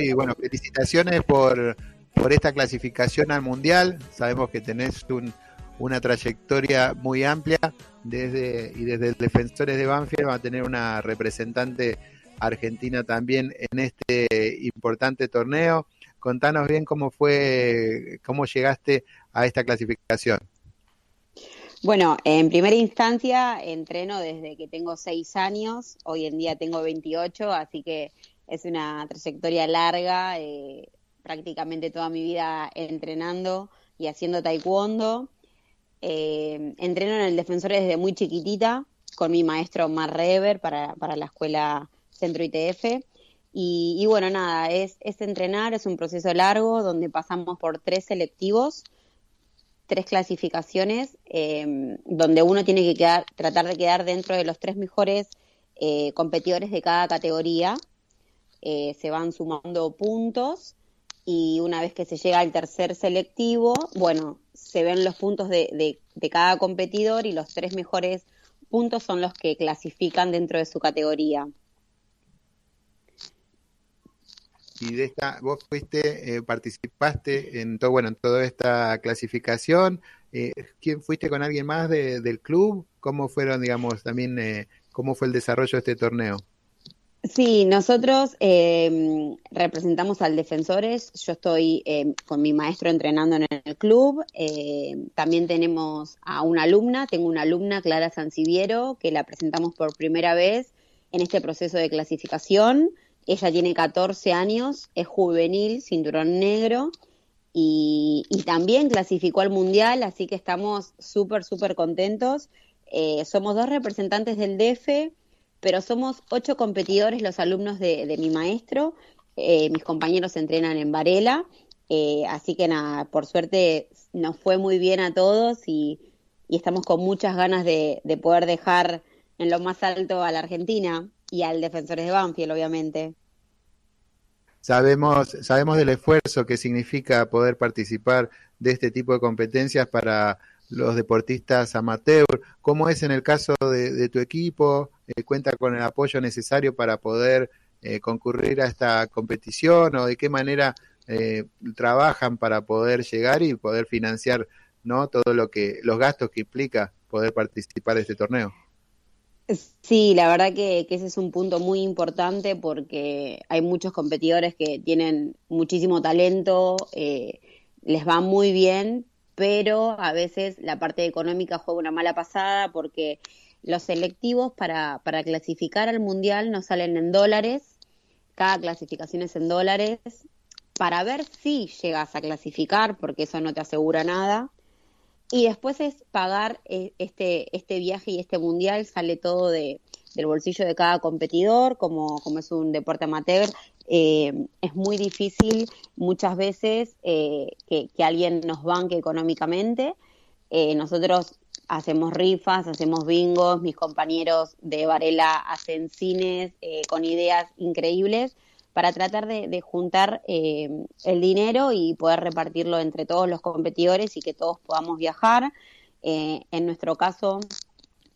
y bueno, felicitaciones por, por esta clasificación al Mundial. Sabemos que tenés una trayectoria muy amplia desde y desde Defensores de Banfield va a tener una representante argentina también en este importante torneo. Contanos bien cómo fue, cómo llegaste a esta clasificación. Bueno, en primera instancia entreno desde que tengo seis años, hoy en día tengo 28, así que es una trayectoria larga, eh, prácticamente toda mi vida entrenando y haciendo taekwondo. Eh, entreno en el defensor desde muy chiquitita con mi maestro Mar Rever para, para la escuela Centro ITF. Y, bueno, nada, es, entrenar, es un proceso largo donde pasamos por tres selectivos, tres clasificaciones, eh, donde uno tiene que quedar, tratar de quedar dentro de los tres mejores eh, competidores de cada categoría. Eh, se van sumando puntos y una vez que se llega al tercer selectivo, bueno, se ven los puntos de, de cada competidor y los tres mejores puntos son los que clasifican dentro de su categoría. y de esta, vos fuiste, eh, participaste en todo, bueno, en toda esta clasificación. Eh, ¿Quién fuiste con alguien más del club? ¿Cómo fueron, digamos, también, eh, cómo fue el desarrollo de este torneo? Sí, nosotros em, representamos al Defensores. Yo estoy em, con mi maestro entrenando en el club. Em, también tenemos a una alumna, tengo una alumna, Clara Sanciviero, que la presentamos por primera vez en este proceso de clasificación. Ella tiene 14 años, es juvenil, cinturón negro y, también clasificó al mundial, así que estamos súper, súper contentos. Eh, somos dos representantes del DF, pero somos ocho competidores los alumnos de, mi maestro. Eh, mis compañeros entrenan en Varela, eh, así que nada, por suerte nos fue muy bien a todos y, estamos con muchas ganas de, de poder dejar en lo más alto a la Argentina y al Defensores de Banfield, obviamente. Sabemos, sabemos del esfuerzo que significa poder participar de este tipo de competencias para los deportistas amateur. ¿Cómo es en el caso de, tu equipo? Eh, ¿Cuenta con el apoyo necesario para poder eh, concurrir a esta competición? ¿O de qué manera eh, trabajan para poder llegar y poder financiar no todo lo que los gastos que implica poder participar de este torneo? Sí, la verdad que, ese es un punto muy importante porque hay muchos competidores que tienen muchísimo talento, eh, les va muy bien, pero a veces la parte económica juega una mala pasada porque los selectivos para, para clasificar al mundial no salen en dólares, cada clasificación es en dólares, para ver si llegas a clasificar, porque eso no te asegura nada. Y después es pagar eh, este, este viaje y este mundial, sale todo de, del bolsillo de cada competidor, como, como es un deporte amateur. Eh, es muy difícil muchas veces eh, que, alguien nos banque económicamente. nosotros hacemos rifas, hacemos bingos, mis compañeros de Varela hacen cines con ideas increíbles para tratar de, juntar eh, el dinero y poder repartirlo entre todos los competidores y que todos podamos viajar. Eh, en nuestro caso,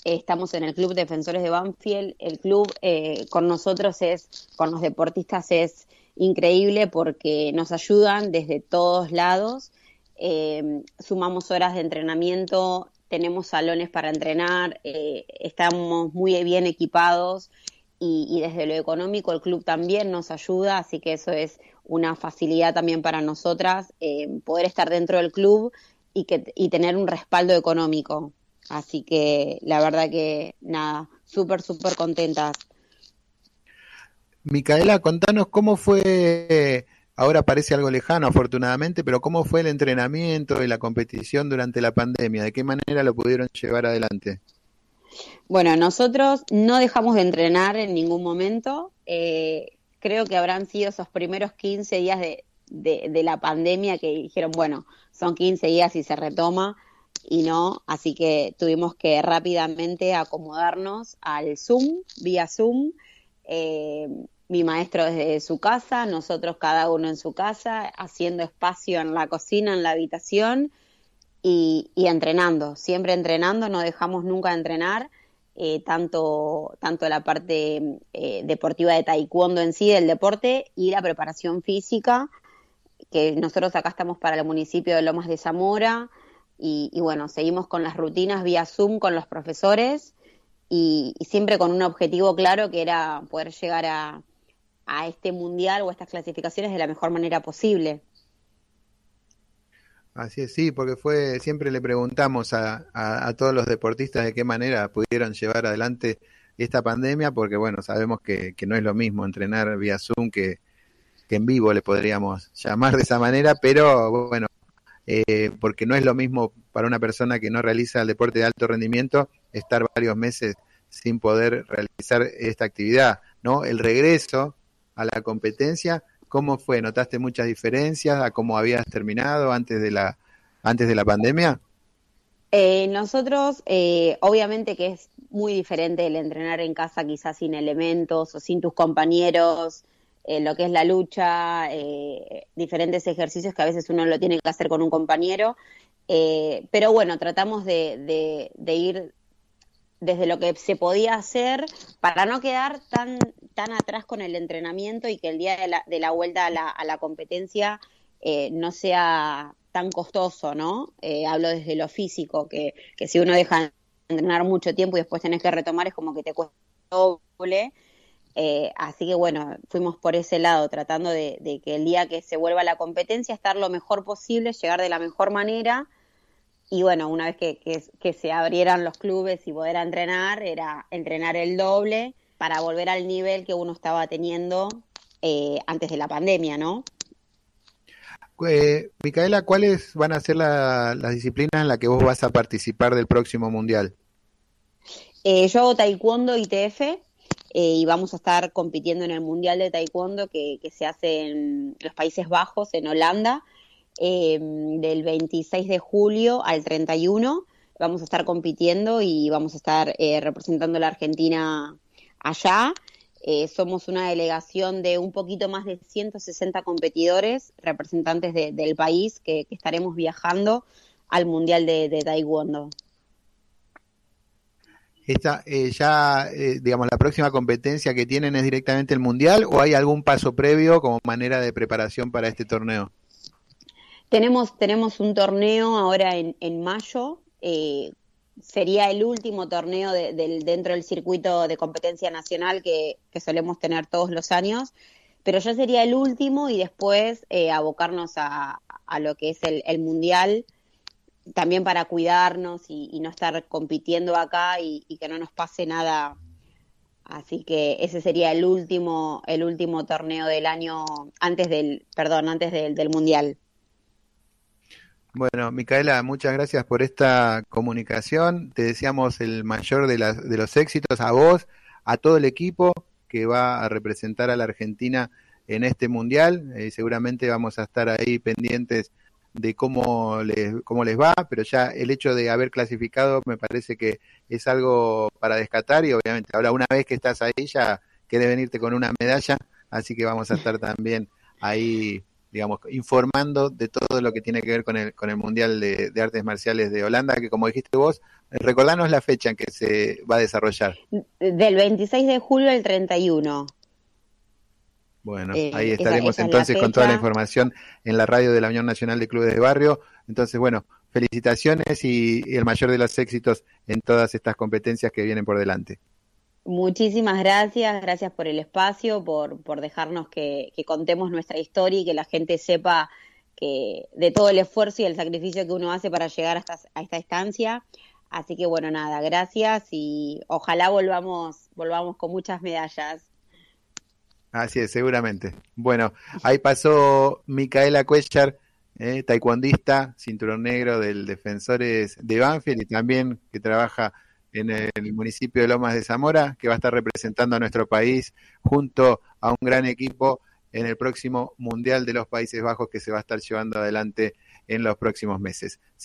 estamos en el Club Defensores de Banfield. El club eh, con nosotros es, con los deportistas es increíble porque nos ayudan desde todos lados. sumamos horas de entrenamiento, tenemos salones para entrenar, estamos muy bien equipados y, desde lo económico el club también nos ayuda, así que eso es una facilidad también para nosotras, eh, poder estar dentro del club y, que, y tener un respaldo económico. Así que la verdad que nada, súper, súper contentas. Micaela, contanos cómo fue, ahora parece algo lejano afortunadamente, pero cómo fue el entrenamiento y la competición durante la pandemia, de qué manera lo pudieron llevar adelante. Bueno, nosotros no dejamos de entrenar en ningún momento. Eh, creo que habrán sido esos primeros 15 días de, de, la pandemia que dijeron, bueno, son 15 días y se retoma y no, así que tuvimos que rápidamente acomodarnos al Zoom, vía Zoom. Eh, mi maestro desde su casa, nosotros cada uno en su casa, haciendo espacio en la cocina, en la habitación y, entrenando, siempre entrenando, no dejamos nunca de entrenar. eh, tanto, tanto la parte eh, deportiva de taekwondo en sí, del deporte, y la preparación física, que nosotros acá estamos para el municipio de Lomas de Zamora, y, bueno, seguimos con las rutinas vía Zoom con los profesores, y, siempre con un objetivo claro que era poder llegar a, a este mundial o estas clasificaciones de la mejor manera posible. Así es, sí, porque fue, siempre le preguntamos a, a, todos los deportistas de qué manera pudieron llevar adelante esta pandemia, porque bueno, sabemos que, que no es lo mismo entrenar vía Zoom que, que, en vivo, le podríamos llamar de esa manera, pero bueno, eh, porque no es lo mismo para una persona que no realiza el deporte de alto rendimiento estar varios meses sin poder realizar esta actividad, ¿no? El regreso a la competencia ¿Cómo fue? ¿Notaste muchas diferencias a cómo habías terminado antes de la, antes de la pandemia? Eh, nosotros, eh, obviamente que es muy diferente el entrenar en casa quizás sin elementos o sin tus compañeros, eh, lo que es la lucha, diferentes ejercicios que a veces uno lo tiene que hacer con un compañero. pero bueno, tratamos de, de ir desde lo que se podía hacer para no quedar tan, tan atrás con el entrenamiento y que el día de la, vuelta a la, a la competencia eh, no sea tan costoso, ¿no? Eh, hablo desde lo físico, que, que si uno deja de entrenar mucho tiempo y después tenés que retomar es como que te cuesta doble. Eh, así que bueno, fuimos por ese lado, tratando de, que el día que se vuelva a la competencia estar lo mejor posible, llegar de la mejor manera y bueno, una vez que, que, se abrieran los clubes y poder entrenar, era entrenar el doble para volver al nivel que uno estaba teniendo eh, antes de la pandemia, ¿no? Eh, Micaela, ¿cuáles van a ser las disciplinas en las que vos vas a participar del próximo mundial? Eh, yo hago taekwondo ITF eh, y vamos a estar compitiendo en el mundial de taekwondo que, que se hace en los Países Bajos, en Holanda, Em, del 26 de julio al 31. Vamos a estar compitiendo y vamos a estar eh, representando a la Argentina allá. Eh, somos una delegación de un poquito más de 160 competidores, representantes del país, que, estaremos viajando al Mundial de, Taekwondo. Esta, eh, ya, digamos, la próxima competencia que tienen es directamente el Mundial o hay algún paso previo como manera de preparación para este torneo? Tenemos, tenemos un torneo ahora en, en mayo, eh, sería el último torneo de, dentro del circuito de competencia nacional que, solemos tener todos los años, pero ya sería el último y después eh, abocarnos a, lo que es el, mundial, también para cuidarnos y, no estar compitiendo acá y, que no nos pase nada. Así que ese sería el último, el último torneo del año antes del, perdón, antes del mundial. Bueno, Micaela, muchas gracias por esta comunicación. Te deseamos el mayor de, de los éxitos a vos, a todo el equipo que va a representar a la Argentina en este mundial. Eh, seguramente vamos a estar ahí pendientes de cómo les, cómo les va, pero ya el hecho de haber clasificado me parece que es algo para descatar y obviamente ahora una vez que estás ahí ya quieres venirte con una medalla, así que vamos a estar también ahí digamos, informando de todo lo que tiene que ver con el, con el Mundial de, Artes Marciales de Holanda, que como dijiste vos, eh, recordanos la fecha en que se va a desarrollar. Del 26 de julio al 31. Bueno, eh, ahí estaremos entonces con toda la información en la radio de la Unión Nacional de Clubes de Barrio. Entonces, bueno, felicitaciones y el mayor de los éxitos en todas estas competencias que vienen por delante. Muchísimas gracias, gracias por el espacio, por, por dejarnos que, contemos nuestra historia y que la gente sepa que de todo el esfuerzo y el sacrificio que uno hace para llegar a esta, estancia. Así que bueno, nada, gracias y ojalá volvamos, volvamos con muchas medallas. Así es, seguramente. Bueno, ahí pasó Micaela Cuellar, eh, taekwondista, cinturón negro del Defensores de Banfield y también que trabaja en el municipio de Lomas de Zamora, que va a estar representando a nuestro país junto a un gran equipo en el próximo Mundial de los Países Bajos que se va a estar llevando adelante en los próximos meses.